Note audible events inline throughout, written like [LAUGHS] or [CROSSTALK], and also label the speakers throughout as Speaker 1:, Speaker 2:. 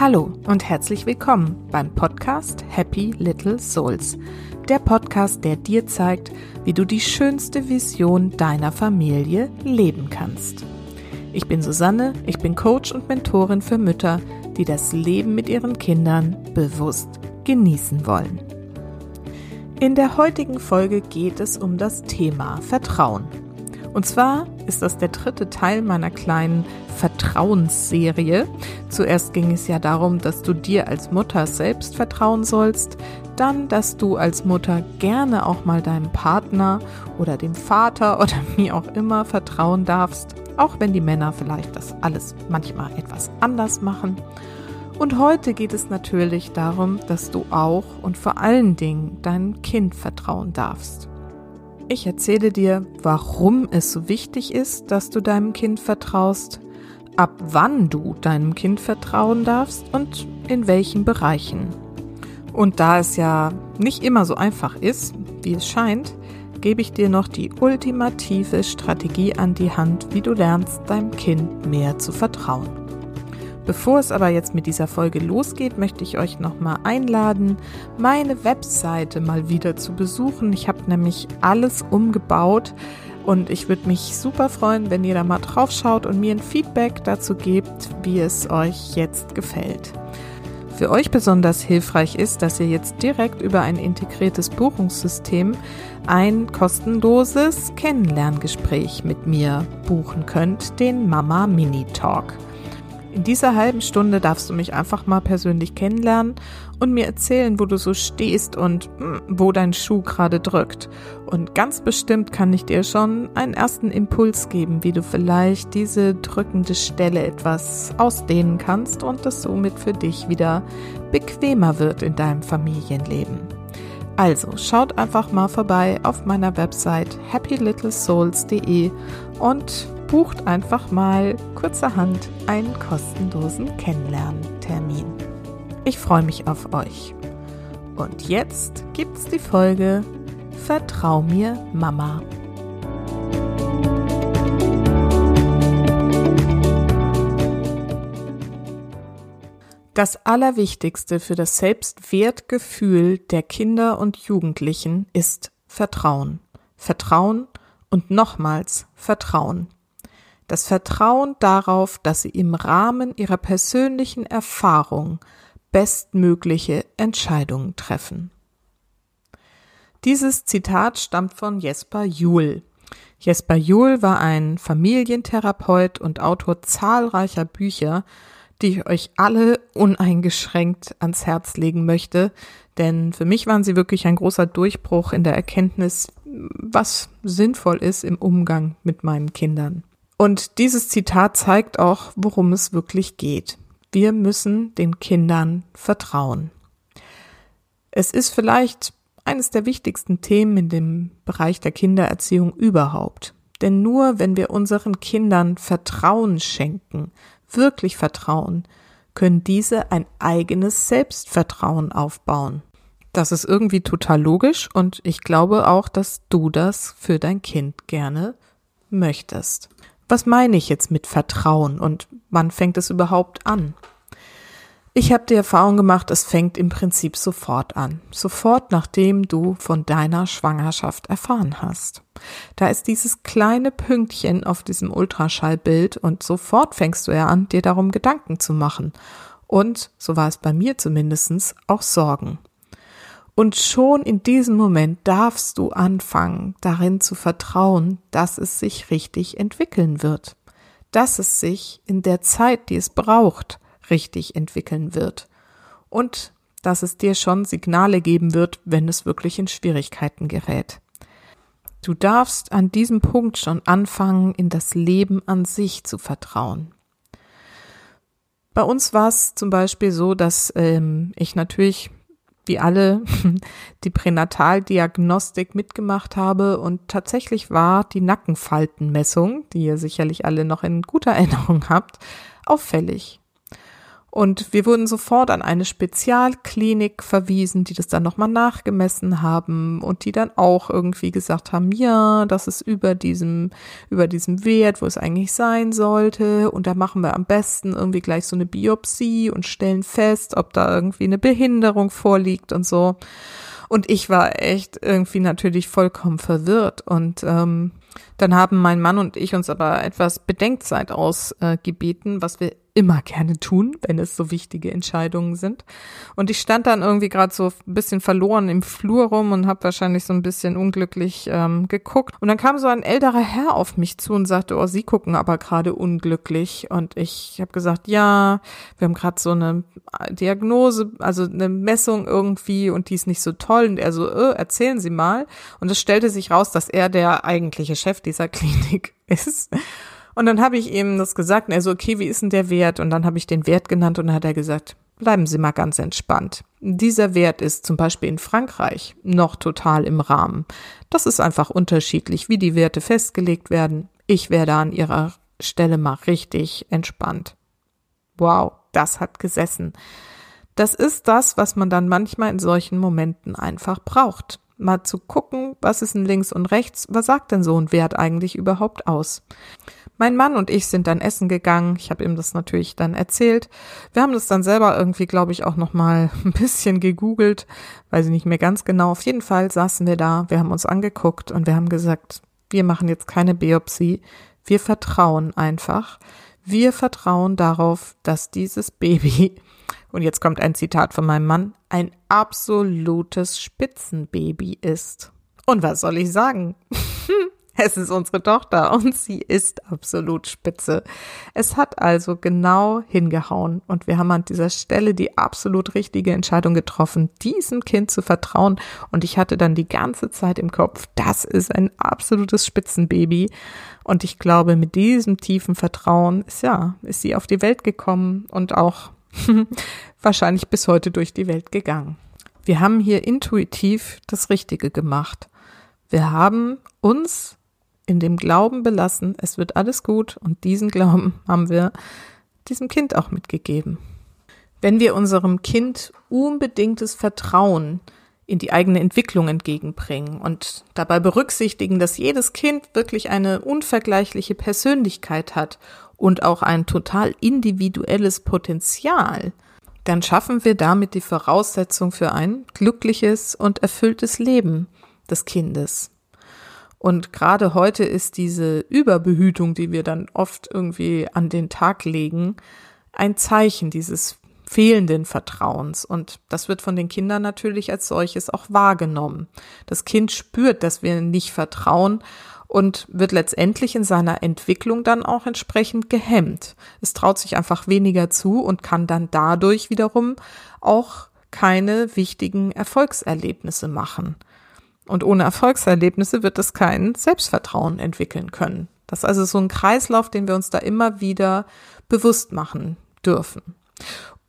Speaker 1: Hallo und herzlich willkommen beim Podcast Happy Little Souls. Der Podcast, der dir zeigt, wie du die schönste Vision deiner Familie leben kannst. Ich bin Susanne, ich bin Coach und Mentorin für Mütter, die das Leben mit ihren Kindern bewusst genießen wollen. In der heutigen Folge geht es um das Thema Vertrauen. Und zwar ist das der dritte Teil meiner kleinen Vertrauensserie. Zuerst ging es ja darum, dass du dir als Mutter selbst vertrauen sollst, dann, dass du als Mutter gerne auch mal deinem Partner oder dem Vater oder [LAUGHS] wie auch immer vertrauen darfst, auch wenn die Männer vielleicht das alles manchmal etwas anders machen. Und heute geht es natürlich darum, dass du auch und vor allen Dingen deinem Kind vertrauen darfst. Ich erzähle dir, warum es so wichtig ist, dass du deinem Kind vertraust, ab wann du deinem Kind vertrauen darfst und in welchen Bereichen. Und da es ja nicht immer so einfach ist, wie es scheint, gebe ich dir noch die ultimative Strategie an die Hand, wie du lernst, deinem Kind mehr zu vertrauen. Bevor es aber jetzt mit dieser Folge losgeht, möchte ich euch nochmal einladen, meine Webseite mal wieder zu besuchen. Ich habe nämlich alles umgebaut und ich würde mich super freuen, wenn ihr da mal drauf schaut und mir ein Feedback dazu gebt, wie es euch jetzt gefällt. Für euch besonders hilfreich ist, dass ihr jetzt direkt über ein integriertes Buchungssystem ein kostenloses Kennenlerngespräch mit mir buchen könnt, den Mama Mini Talk. In dieser halben Stunde darfst du mich einfach mal persönlich kennenlernen und mir erzählen, wo du so stehst und hm, wo dein Schuh gerade drückt. Und ganz bestimmt kann ich dir schon einen ersten Impuls geben, wie du vielleicht diese drückende Stelle etwas ausdehnen kannst und es somit für dich wieder bequemer wird in deinem Familienleben. Also schaut einfach mal vorbei auf meiner Website happylittlesouls.de und bucht einfach mal kurzerhand einen kostenlosen Kennenlerntermin. Ich freue mich auf euch. Und jetzt gibt's die Folge Vertrau mir, Mama. Das Allerwichtigste für das Selbstwertgefühl der Kinder und Jugendlichen ist Vertrauen. Vertrauen und nochmals Vertrauen das Vertrauen darauf, dass sie im Rahmen ihrer persönlichen Erfahrung bestmögliche Entscheidungen treffen. Dieses Zitat stammt von Jesper Juhl. Jesper Juhl war ein Familientherapeut und Autor zahlreicher Bücher, die ich euch alle uneingeschränkt ans Herz legen möchte, denn für mich waren sie wirklich ein großer Durchbruch in der Erkenntnis, was sinnvoll ist im Umgang mit meinen Kindern. Und dieses Zitat zeigt auch, worum es wirklich geht. Wir müssen den Kindern vertrauen. Es ist vielleicht eines der wichtigsten Themen in dem Bereich der Kindererziehung überhaupt. Denn nur wenn wir unseren Kindern Vertrauen schenken, wirklich Vertrauen, können diese ein eigenes Selbstvertrauen aufbauen. Das ist irgendwie total logisch und ich glaube auch, dass du das für dein Kind gerne möchtest. Was meine ich jetzt mit Vertrauen und wann fängt es überhaupt an? Ich habe die Erfahrung gemacht, es fängt im Prinzip sofort an. Sofort nachdem du von deiner Schwangerschaft erfahren hast. Da ist dieses kleine Pünktchen auf diesem Ultraschallbild und sofort fängst du ja an, dir darum Gedanken zu machen. Und, so war es bei mir zumindestens auch Sorgen. Und schon in diesem Moment darfst du anfangen, darin zu vertrauen, dass es sich richtig entwickeln wird, dass es sich in der Zeit, die es braucht, richtig entwickeln wird und dass es dir schon Signale geben wird, wenn es wirklich in Schwierigkeiten gerät. Du darfst an diesem Punkt schon anfangen, in das Leben an sich zu vertrauen. Bei uns war es zum Beispiel so, dass ähm, ich natürlich wie alle [LAUGHS] die Pränataldiagnostik mitgemacht habe und tatsächlich war die Nackenfaltenmessung, die ihr sicherlich alle noch in guter [LAUGHS] Erinnerung habt, auffällig. Und wir wurden sofort an eine Spezialklinik verwiesen, die das dann nochmal nachgemessen haben und die dann auch irgendwie gesagt haben, ja, das ist über diesem, über diesem Wert, wo es eigentlich sein sollte. Und da machen wir am besten irgendwie gleich so eine Biopsie und stellen fest, ob da irgendwie eine Behinderung vorliegt und so. Und ich war echt irgendwie natürlich vollkommen verwirrt und ähm, dann haben mein Mann und ich uns aber etwas Bedenkzeit ausgebeten, äh, was wir immer gerne tun, wenn es so wichtige Entscheidungen sind. Und ich stand dann irgendwie gerade so ein bisschen verloren im Flur rum und habe wahrscheinlich so ein bisschen unglücklich ähm, geguckt. Und dann kam so ein älterer Herr auf mich zu und sagte, oh, Sie gucken aber gerade unglücklich. Und ich habe gesagt, ja, wir haben gerade so eine Diagnose, also eine Messung irgendwie und die ist nicht so toll. Und er so, äh, erzählen Sie mal. Und es stellte sich raus, dass er der eigentliche Chef dieser [LAUGHS] Klinik ist. Und dann habe ich ihm das gesagt und er so, okay, wie ist denn der Wert? Und dann habe ich den Wert genannt und dann hat er gesagt, bleiben Sie mal ganz entspannt. Dieser Wert ist zum Beispiel in Frankreich noch total im Rahmen. Das ist einfach unterschiedlich, wie die Werte festgelegt werden. Ich wäre da an Ihrer Stelle mal richtig entspannt. Wow, das hat gesessen. Das ist das, was man dann manchmal in solchen Momenten einfach braucht. Mal zu gucken, was ist denn links und rechts, was sagt denn so ein Wert eigentlich überhaupt aus? Mein Mann und ich sind dann essen gegangen. Ich habe ihm das natürlich dann erzählt. Wir haben das dann selber irgendwie, glaube ich, auch noch mal [LAUGHS] ein bisschen gegoogelt, weiß ich nicht mehr ganz genau. Auf jeden Fall saßen wir da, wir haben uns angeguckt und wir haben gesagt, wir machen jetzt keine Biopsie. Wir vertrauen einfach. Wir vertrauen darauf, dass dieses Baby, und jetzt kommt ein Zitat von meinem Mann, ein absolutes Spitzenbaby ist. Und was soll ich sagen? [LAUGHS] Es ist unsere Tochter und sie ist absolut spitze. Es hat also genau hingehauen und wir haben an dieser Stelle die absolut richtige Entscheidung getroffen, diesem Kind zu vertrauen und ich hatte dann die ganze Zeit im Kopf, das ist ein absolutes Spitzenbaby und ich glaube, mit diesem tiefen Vertrauen ist ja, ist sie auf die Welt gekommen und auch [LAUGHS] wahrscheinlich bis heute durch die Welt gegangen. Wir haben hier intuitiv das Richtige gemacht. Wir haben uns in dem Glauben belassen, es wird alles gut und diesen Glauben [LAUGHS] haben wir diesem Kind auch mitgegeben. Wenn wir unserem Kind unbedingtes Vertrauen in die eigene Entwicklung entgegenbringen und dabei berücksichtigen, dass jedes Kind wirklich eine unvergleichliche Persönlichkeit hat und auch ein total individuelles Potenzial, dann schaffen wir damit die Voraussetzung für ein glückliches und erfülltes Leben des Kindes. Und gerade heute ist diese Überbehütung, die wir dann oft irgendwie an den Tag legen, ein Zeichen dieses fehlenden Vertrauens. Und das wird von den Kindern natürlich als solches auch wahrgenommen. Das Kind spürt, dass wir nicht vertrauen und wird letztendlich in seiner Entwicklung dann auch entsprechend gehemmt. Es traut sich einfach weniger zu und kann dann dadurch wiederum auch keine wichtigen Erfolgserlebnisse machen. Und ohne Erfolgserlebnisse wird es kein Selbstvertrauen entwickeln können. Das ist also so ein Kreislauf, den wir uns da immer wieder bewusst machen dürfen.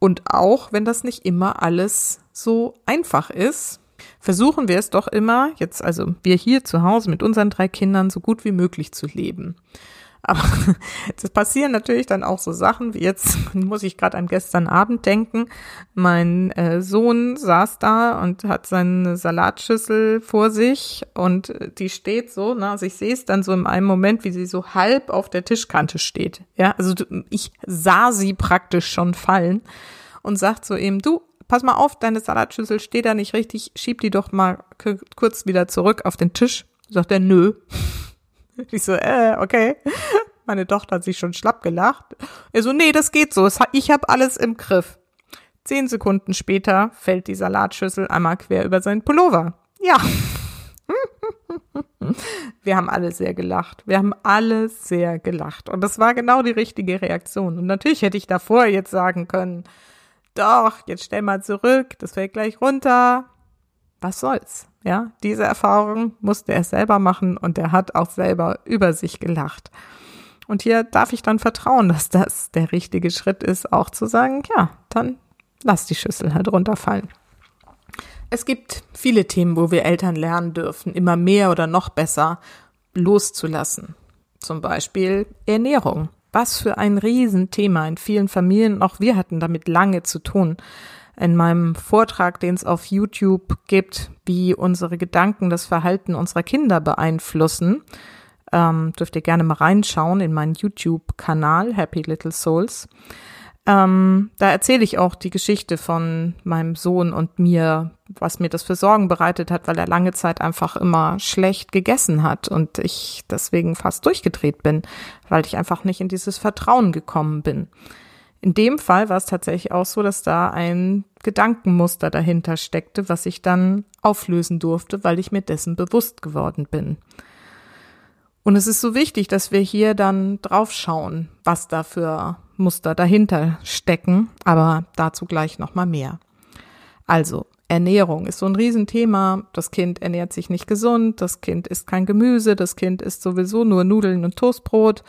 Speaker 1: Und auch wenn das nicht immer alles so einfach ist, versuchen wir es doch immer, jetzt also wir hier zu Hause mit unseren drei Kindern so gut wie möglich zu leben. Aber [LAUGHS] es passieren natürlich dann auch so Sachen, wie jetzt [LAUGHS] muss ich gerade an gestern Abend denken. Mein äh, Sohn saß da und hat seine Salatschüssel vor sich und die steht so, ne, also ich sehe es dann so in einem Moment, wie sie so halb auf der Tischkante steht. Ja, also ich sah sie praktisch schon fallen und sagt so eben, du, pass mal auf, deine Salatschüssel steht da nicht richtig, schieb die doch mal kurz wieder zurück auf den Tisch. Sagt er, nö. [LAUGHS] Ich so, äh, okay. [LAUGHS] Meine Tochter hat sich schon schlapp gelacht. Er so, nee, das geht so. Ich habe alles im Griff. Zehn Sekunden später fällt die Salatschüssel einmal quer über seinen Pullover. Ja. [LAUGHS] Wir haben alle sehr gelacht. Wir haben alle sehr gelacht. Und das war genau die richtige Reaktion. Und natürlich hätte ich davor jetzt sagen können, doch, jetzt stell mal zurück, das fällt gleich runter was soll's? Ja, diese Erfahrung musste er selber machen und er hat auch selber über sich gelacht. Und hier darf ich dann vertrauen, dass das der richtige Schritt ist, auch zu sagen, ja, dann lass die Schüssel halt runterfallen. Es gibt viele Themen, wo wir Eltern lernen dürfen, immer mehr oder noch besser loszulassen. Zum Beispiel Ernährung. Was für ein Riesenthema in vielen Familien. Auch wir hatten damit lange zu tun. In meinem Vortrag, den es auf YouTube gibt, wie unsere Gedanken das Verhalten unserer Kinder beeinflussen, ähm, dürft ihr gerne mal reinschauen in meinen YouTube-Kanal Happy Little Souls. Ähm, da erzähle ich auch die Geschichte von meinem Sohn und mir, was mir das für Sorgen bereitet hat, weil er lange Zeit einfach immer schlecht gegessen hat und ich deswegen fast durchgedreht bin, weil ich einfach nicht in dieses Vertrauen gekommen bin. In dem Fall war es tatsächlich auch so, dass da ein Gedankenmuster dahinter steckte, was ich dann auflösen durfte, weil ich mir dessen bewusst geworden bin. Und es ist so wichtig, dass wir hier dann draufschauen, was da für Muster dahinter stecken, aber dazu gleich nochmal mehr. Also, Ernährung ist so ein Riesenthema. Das Kind ernährt sich nicht gesund, das Kind isst kein Gemüse, das Kind isst sowieso nur Nudeln und Toastbrot.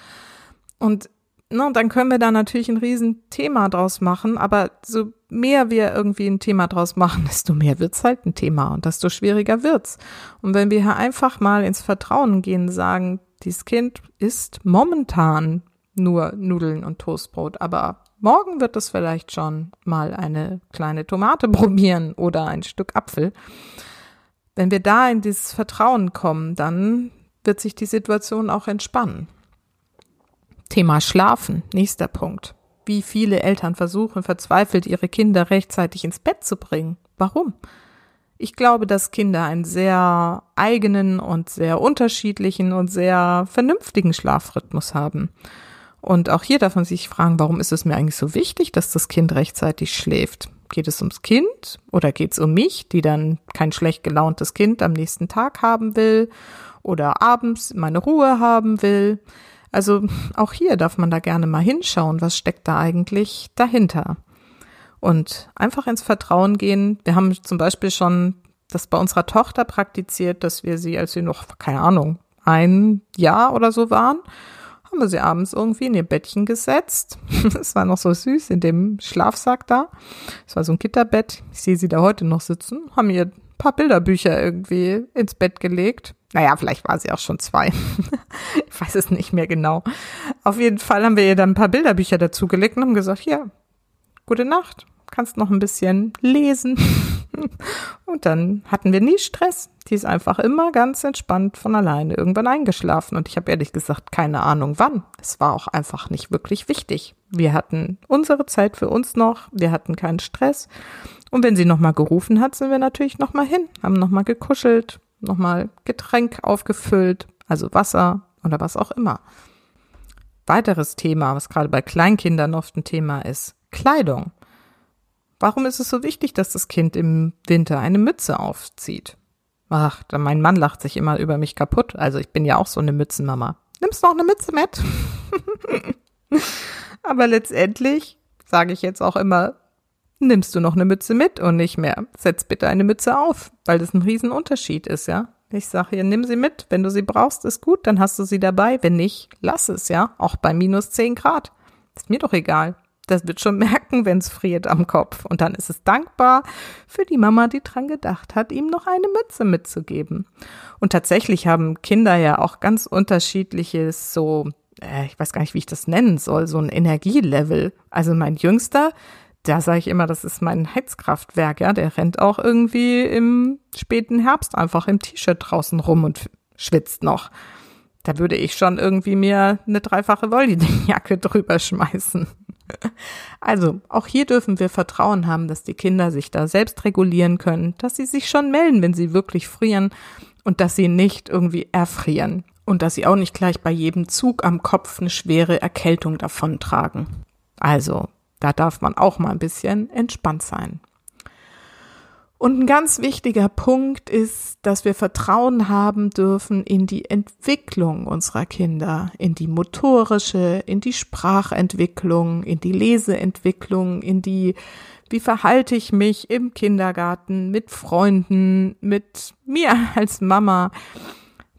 Speaker 1: Und na, dann können wir da natürlich ein Riesenthema draus machen, aber so mehr wir irgendwie ein Thema draus machen, [LAUGHS] desto mehr wird's halt ein Thema und desto schwieriger wird's. Und wenn wir hier einfach mal ins Vertrauen gehen, sagen, dieses Kind isst momentan nur Nudeln und Toastbrot, aber morgen wird es vielleicht schon mal eine kleine Tomate [LAUGHS] probieren oder ein Stück Apfel. Wenn wir da in dieses Vertrauen kommen, dann wird sich die Situation auch entspannen. Thema Schlafen, nächster Punkt. Wie viele Eltern versuchen verzweifelt, ihre Kinder rechtzeitig ins Bett zu bringen. Warum? Ich glaube, dass Kinder einen sehr eigenen und sehr unterschiedlichen und sehr vernünftigen Schlafrhythmus haben. Und auch hier darf man sich fragen, warum ist es mir eigentlich so wichtig, dass das Kind rechtzeitig schläft? Geht es ums Kind oder geht es um mich, die dann kein schlecht gelauntes Kind am nächsten Tag haben will oder abends meine Ruhe haben will? Also auch hier darf man da gerne mal hinschauen, was steckt da eigentlich dahinter. Und einfach ins Vertrauen gehen. Wir haben zum Beispiel schon das bei unserer Tochter praktiziert, dass wir sie, als sie noch, keine Ahnung, ein Jahr oder so waren, haben wir sie abends irgendwie in ihr Bettchen gesetzt. [LAUGHS] Es war noch so süß in dem Schlafsack da. Es war so ein Gitterbett. Ich sehe sie da heute noch sitzen. Haben ihr ein paar Bilderbücher irgendwie ins Bett gelegt. Naja, vielleicht war sie auch schon zwei. [LAUGHS] ich weiß es nicht mehr genau. Auf jeden Fall haben wir ihr dann ein paar Bilderbücher dazugelegt und haben gesagt, hier, gute Nacht kannst noch ein bisschen lesen. [LAUGHS] Und dann hatten wir nie Stress. Die ist einfach immer ganz entspannt von alleine irgendwann eingeschlafen. Und ich habe ehrlich gesagt keine Ahnung wann. Es war auch einfach nicht wirklich wichtig. Wir hatten unsere Zeit für uns noch. Wir hatten keinen Stress. Und wenn sie nochmal gerufen hat, sind wir natürlich nochmal hin, haben nochmal gekuschelt, nochmal Getränk aufgefüllt, also Wasser oder was auch immer. Weiteres Thema, was gerade bei Kleinkindern oft ein Thema ist, Kleidung. Warum ist es so wichtig, dass das Kind im Winter eine Mütze aufzieht? Ach, mein Mann lacht sich immer über mich kaputt. Also ich bin ja auch so eine Mützenmama. Nimmst noch eine Mütze mit? [LAUGHS] Aber letztendlich sage ich jetzt auch immer, nimmst du noch eine Mütze mit und nicht mehr. Setz bitte eine Mütze auf, weil das ein Riesenunterschied ist, ja. Ich sage hier, nimm sie mit. Wenn du sie brauchst, ist gut, dann hast du sie dabei. Wenn nicht, lass es, ja. Auch bei minus zehn Grad. Ist mir doch egal das wird schon [LAUGHS] merken, wenn es friert am Kopf. Und dann ist es dankbar für die Mama, die dran gedacht hat, ihm noch eine Mütze mitzugeben. Und tatsächlich haben Kinder ja auch ganz unterschiedliches so, äh, ich weiß gar nicht, wie ich das nennen soll, so ein Energielevel. Also mein Jüngster, da sage ich immer, das ist mein Heizkraftwerk, ja, der rennt auch irgendwie im späten Herbst einfach im T-Shirt draußen rum und schwitzt noch. Da würde ich schon irgendwie mir eine dreifache Wolldingjacke drüber schmeißen. [LAUGHS] Also, auch hier dürfen wir Vertrauen haben, dass die Kinder sich da selbst regulieren können, dass sie sich schon melden, wenn sie wirklich frieren und dass sie nicht irgendwie erfrieren und dass sie auch nicht gleich bei jedem Zug am Kopf eine schwere Erkältung davontragen. Also, da darf man auch mal ein bisschen entspannt sein. Und ein ganz wichtiger Punkt ist, dass wir Vertrauen haben dürfen in die Entwicklung unserer Kinder, in die motorische, in die Sprachentwicklung, in die Leseentwicklung, in die, wie verhalte ich mich im Kindergarten, mit Freunden, mit mir als Mama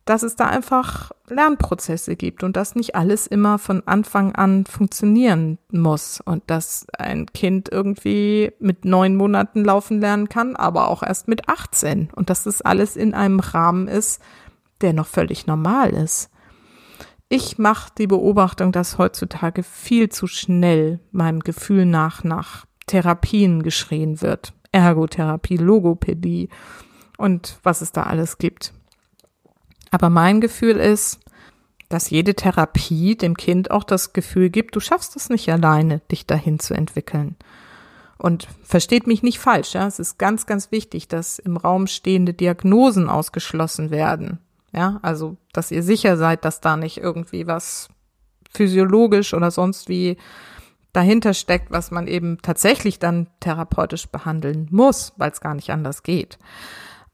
Speaker 1: dass es da einfach Lernprozesse gibt und dass nicht alles immer von Anfang an funktionieren muss und dass ein Kind irgendwie mit neun Monaten laufen lernen kann, aber auch erst mit 18 und dass das alles in einem Rahmen ist, der noch völlig normal ist. Ich mache die Beobachtung, dass heutzutage viel zu schnell meinem Gefühl nach nach Therapien geschrien wird. Ergotherapie, Logopädie und was es da alles gibt. Aber mein Gefühl ist, dass jede Therapie dem Kind auch das Gefühl gibt, du schaffst es nicht alleine, dich dahin zu entwickeln. Und versteht mich nicht falsch, ja, es ist ganz, ganz wichtig, dass im Raum stehende Diagnosen ausgeschlossen werden. Ja, also, dass ihr sicher seid, dass da nicht irgendwie was physiologisch oder sonst wie dahinter steckt, was man eben tatsächlich dann therapeutisch behandeln muss, weil es gar nicht anders geht.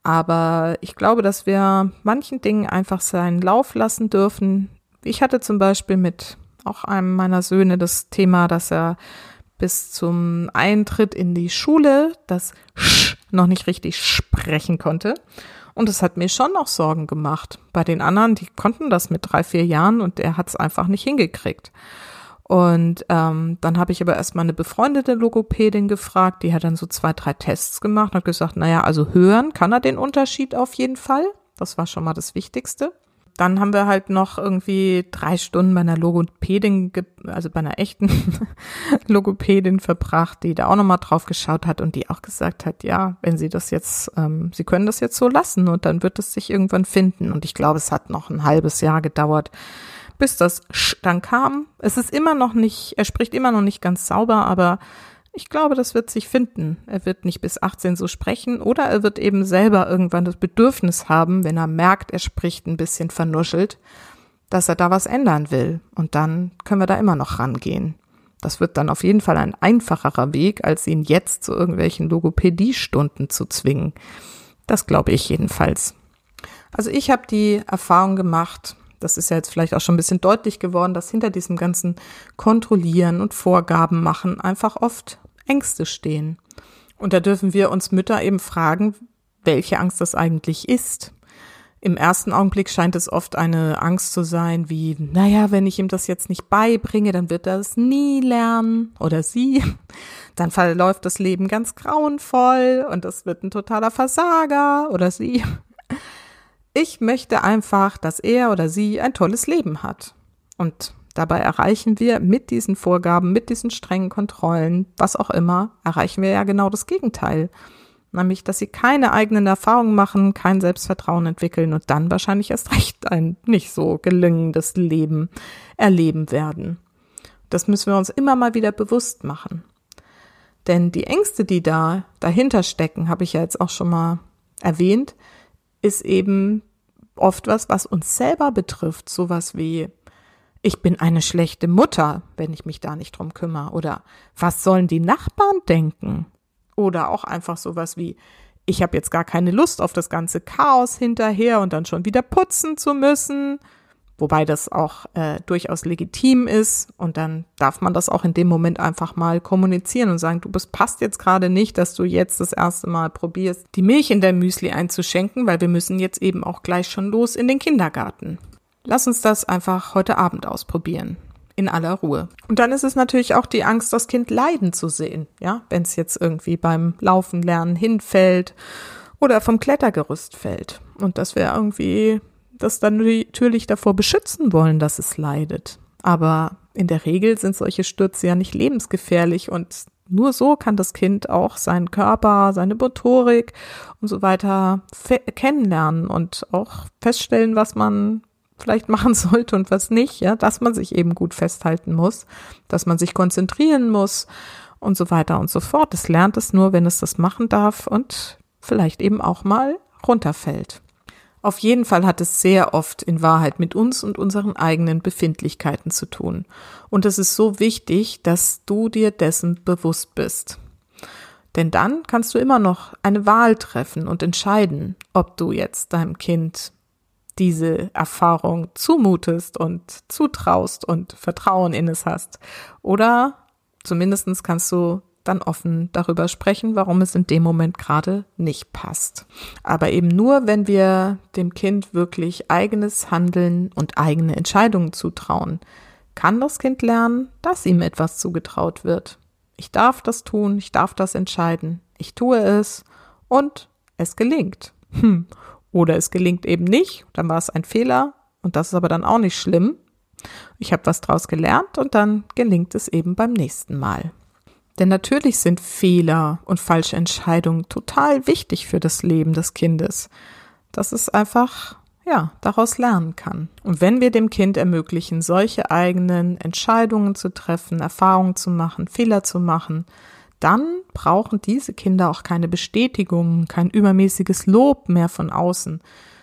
Speaker 1: Aber ich glaube, dass wir manchen Dingen einfach seinen Lauf lassen dürfen. Ich hatte zum Beispiel mit auch einem meiner Söhne das Thema, dass er bis zum Eintritt in die Schule das Sch noch nicht richtig sprechen konnte. Und es hat mir schon noch Sorgen gemacht. Bei den anderen, die konnten das mit drei, vier Jahren und er hat es einfach nicht hingekriegt. Und ähm, dann habe ich aber erstmal eine befreundete Logopädin gefragt, die hat dann so zwei, drei Tests gemacht und hat gesagt, naja, also hören kann er den Unterschied auf jeden Fall. Das war schon mal das Wichtigste. Dann haben wir halt noch irgendwie drei Stunden bei einer Logopädin, also bei einer echten [LAUGHS] Logopädin verbracht, die da auch nochmal drauf geschaut hat und die auch gesagt hat, ja, wenn Sie das jetzt, ähm, Sie können das jetzt so lassen und dann wird es sich irgendwann finden. Und ich glaube, es hat noch ein halbes Jahr gedauert, bis das Sch dann kam. Es ist immer noch nicht, er spricht immer noch nicht ganz sauber, aber ich glaube, das wird sich finden. Er wird nicht bis 18 so sprechen oder er wird eben selber irgendwann das Bedürfnis haben, wenn er merkt, er spricht ein bisschen vernuschelt, dass er da was ändern will. Und dann können wir da immer noch rangehen. Das wird dann auf jeden Fall ein einfacherer Weg, als ihn jetzt zu irgendwelchen Logopädiestunden zu zwingen. Das glaube ich jedenfalls. Also ich habe die Erfahrung gemacht, das ist ja jetzt vielleicht auch schon ein bisschen deutlich geworden, dass hinter diesem ganzen Kontrollieren und Vorgaben machen einfach oft Ängste stehen. Und da dürfen wir uns Mütter eben fragen, welche Angst das eigentlich ist. Im ersten Augenblick scheint es oft eine Angst zu sein, wie, naja, wenn ich ihm das jetzt nicht beibringe, dann wird er es nie lernen oder sie. [LAUGHS] Dann verläuft das Leben ganz grauenvoll und das wird ein totaler Versager oder sie. Ich möchte einfach, dass er oder sie ein tolles Leben hat. Und dabei erreichen wir mit diesen Vorgaben, mit diesen strengen Kontrollen, was auch immer, erreichen wir ja genau das Gegenteil. Nämlich, dass sie keine eigenen Erfahrungen machen, kein Selbstvertrauen entwickeln und dann wahrscheinlich erst recht ein nicht so gelingendes Leben erleben werden. Das müssen wir uns immer mal wieder bewusst machen. Denn die Ängste, die da dahinter stecken, habe ich ja jetzt auch schon mal erwähnt, ist eben oft was, was uns selber betrifft, sowas wie ich bin eine schlechte Mutter, wenn ich mich da nicht drum kümmere oder was sollen die Nachbarn denken? Oder auch einfach sowas wie ich habe jetzt gar keine Lust auf das ganze Chaos hinterher und dann schon wieder putzen zu müssen wobei das auch äh, durchaus legitim ist und dann darf man das auch in dem Moment einfach mal kommunizieren und sagen, du bist passt jetzt gerade nicht, dass du jetzt das erste Mal probierst, die Milch in der Müsli einzuschenken, weil wir müssen jetzt eben auch gleich schon los in den Kindergarten. Lass uns das einfach heute Abend ausprobieren. In aller Ruhe. Und dann ist es natürlich auch die Angst, das Kind leiden zu sehen, ja, wenn es jetzt irgendwie beim Laufen lernen hinfällt oder vom Klettergerüst fällt. Und das wäre irgendwie das dann natürlich davor beschützen wollen, dass es leidet. Aber in der Regel sind solche Stürze ja nicht lebensgefährlich und nur so kann das Kind auch seinen Körper, seine Motorik und so weiter kennenlernen und auch feststellen, was man vielleicht [LAUGHS] machen sollte und was nicht, ja, dass man sich eben gut festhalten muss, dass man sich konzentrieren muss und so weiter und so fort. Es lernt es nur, wenn es das machen darf und vielleicht eben auch mal runterfällt. Auf jeden Fall hat es sehr oft in Wahrheit mit uns und unseren eigenen Befindlichkeiten zu tun. Und es ist so wichtig, dass du dir dessen bewusst bist. Denn dann kannst du immer noch eine Wahl treffen und entscheiden, ob du jetzt deinem Kind diese Erfahrung zumutest und zutraust und Vertrauen in es hast. Oder zumindestens kannst du dann offen darüber sprechen, warum es in dem Moment gerade nicht passt. Aber eben nur, wenn wir dem Kind wirklich eigenes Handeln und eigene Entscheidungen zutrauen, kann das Kind lernen, dass ihm etwas zugetraut wird. Ich darf das tun, ich darf das entscheiden, ich tue es und es gelingt. Hm. Oder es gelingt eben nicht, dann war es ein Fehler und das ist aber dann auch nicht schlimm, Ich habe was draus gelernt und dann gelingt es eben beim nächsten Mal. Denn natürlich sind Fehler und falsche Entscheidungen total wichtig für das Leben des Kindes. Dass es einfach, ja, daraus lernen kann. Und wenn wir dem Kind ermöglichen, solche eigenen Entscheidungen zu treffen, Erfahrungen zu machen, Fehler zu machen, dann brauchen diese Kinder auch keine Bestätigung, kein übermäßiges Lob mehr von außen,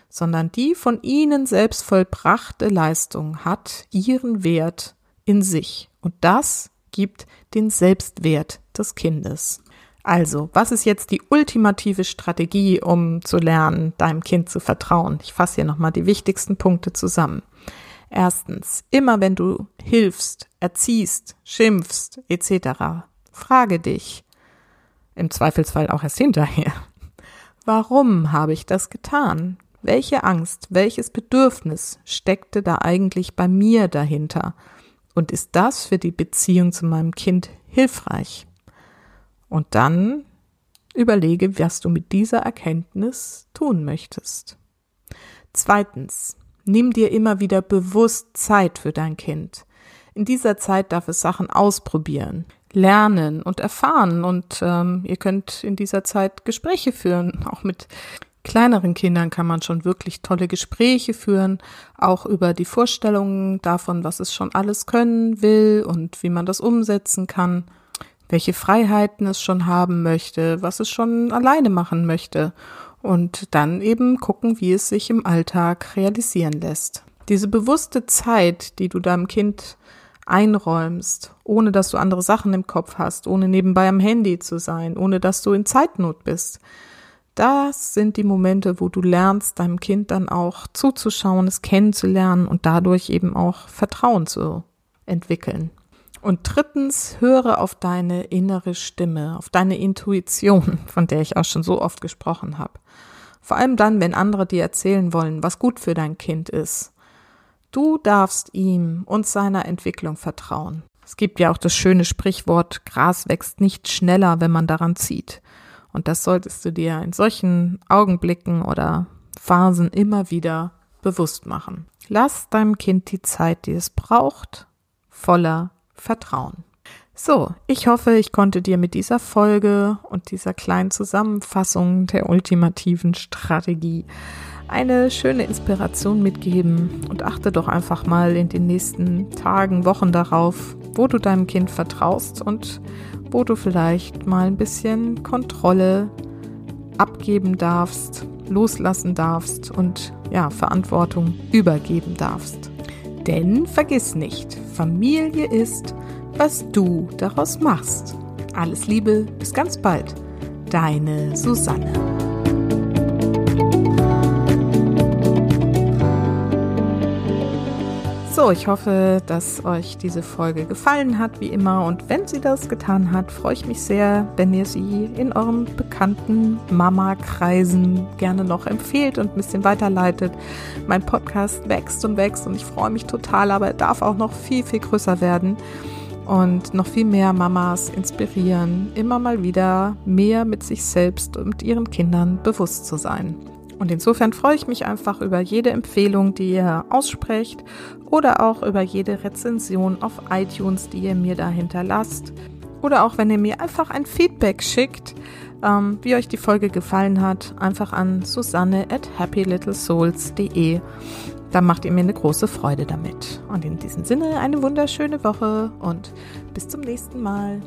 Speaker 1: sondern die von ihnen selbst vollbrachte Leistung hat ihren Wert in sich. Und das gibt den Selbstwert des Kindes. Also, was ist jetzt die ultimative Strategie, um zu lernen, deinem Kind zu vertrauen? Ich fasse hier nochmal die wichtigsten Punkte zusammen. Erstens, immer wenn du hilfst, erziehst, schimpfst etc., frage dich, im Zweifelsfall auch erst hinterher, warum habe ich das getan? Welche Angst, welches Bedürfnis steckte da eigentlich bei mir dahinter? Und ist das für die Beziehung zu meinem Kind hilfreich? Und dann überlege, was du mit dieser Erkenntnis tun möchtest. Zweitens, nimm dir immer wieder bewusst Zeit für dein Kind. In dieser Zeit darf es Sachen ausprobieren, lernen und erfahren und ähm, ihr könnt in dieser Zeit Gespräche führen, auch mit kleineren Kindern kann man schon wirklich tolle Gespräche führen, auch über die Vorstellungen davon, was es schon alles können will und wie man das umsetzen kann, welche Freiheiten es schon haben möchte, was es schon alleine machen möchte und dann eben gucken, wie es sich im Alltag realisieren lässt. Diese bewusste Zeit, die du deinem Kind einräumst, ohne dass du andere Sachen im Kopf hast, ohne nebenbei am Handy zu sein, ohne dass du in Zeitnot bist, das sind die Momente, wo du lernst, deinem Kind dann auch zuzuschauen, es kennenzulernen und dadurch eben auch Vertrauen zu entwickeln. Und drittens, höre auf deine innere Stimme, auf deine Intuition, [LAUGHS] von der ich auch schon so oft gesprochen habe. Vor allem dann, wenn andere dir erzählen wollen, was gut für dein Kind ist. Du darfst ihm und seiner Entwicklung vertrauen. Es gibt ja auch das schöne Sprichwort, Gras wächst nicht schneller, wenn man daran zieht. Und das solltest du dir in solchen Augenblicken oder Phasen immer wieder bewusst machen. Lass deinem Kind die Zeit, die es braucht, voller Vertrauen. So, ich hoffe, ich konnte dir mit dieser Folge und dieser kleinen Zusammenfassung der ultimativen Strategie eine schöne Inspiration mitgeben und achte doch einfach mal in den nächsten Tagen, Wochen darauf, wo du deinem Kind vertraust und wo du vielleicht mal ein bisschen Kontrolle abgeben darfst, loslassen darfst und ja, Verantwortung übergeben darfst. Denn vergiss nicht, Familie ist, was du daraus machst. Alles Liebe, bis ganz bald. Deine Susanne. So, ich hoffe, dass euch diese Folge gefallen hat, wie immer. Und wenn sie das getan hat, freue ich mich sehr, wenn ihr sie in eurem bekannten Mama-Kreisen gerne noch empfehlt und ein bisschen weiterleitet. Mein Podcast wächst und wächst und ich freue mich total, aber er darf auch noch viel, viel größer werden und noch viel mehr Mamas inspirieren, immer mal wieder mehr mit sich selbst und ihren Kindern bewusst zu sein. Und insofern freue ich mich einfach über jede Empfehlung, die ihr aussprecht oder auch über jede Rezension auf iTunes, die ihr mir da hinterlasst. Oder auch wenn ihr mir einfach ein Feedback schickt, ähm, wie euch die Folge gefallen hat, einfach an susanne at happylittlesouls.de. Da macht ihr mir eine große Freude damit. Und in diesem Sinne eine wunderschöne Woche und bis zum nächsten Mal.